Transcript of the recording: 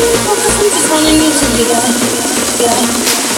I'm just wanting you again. yeah.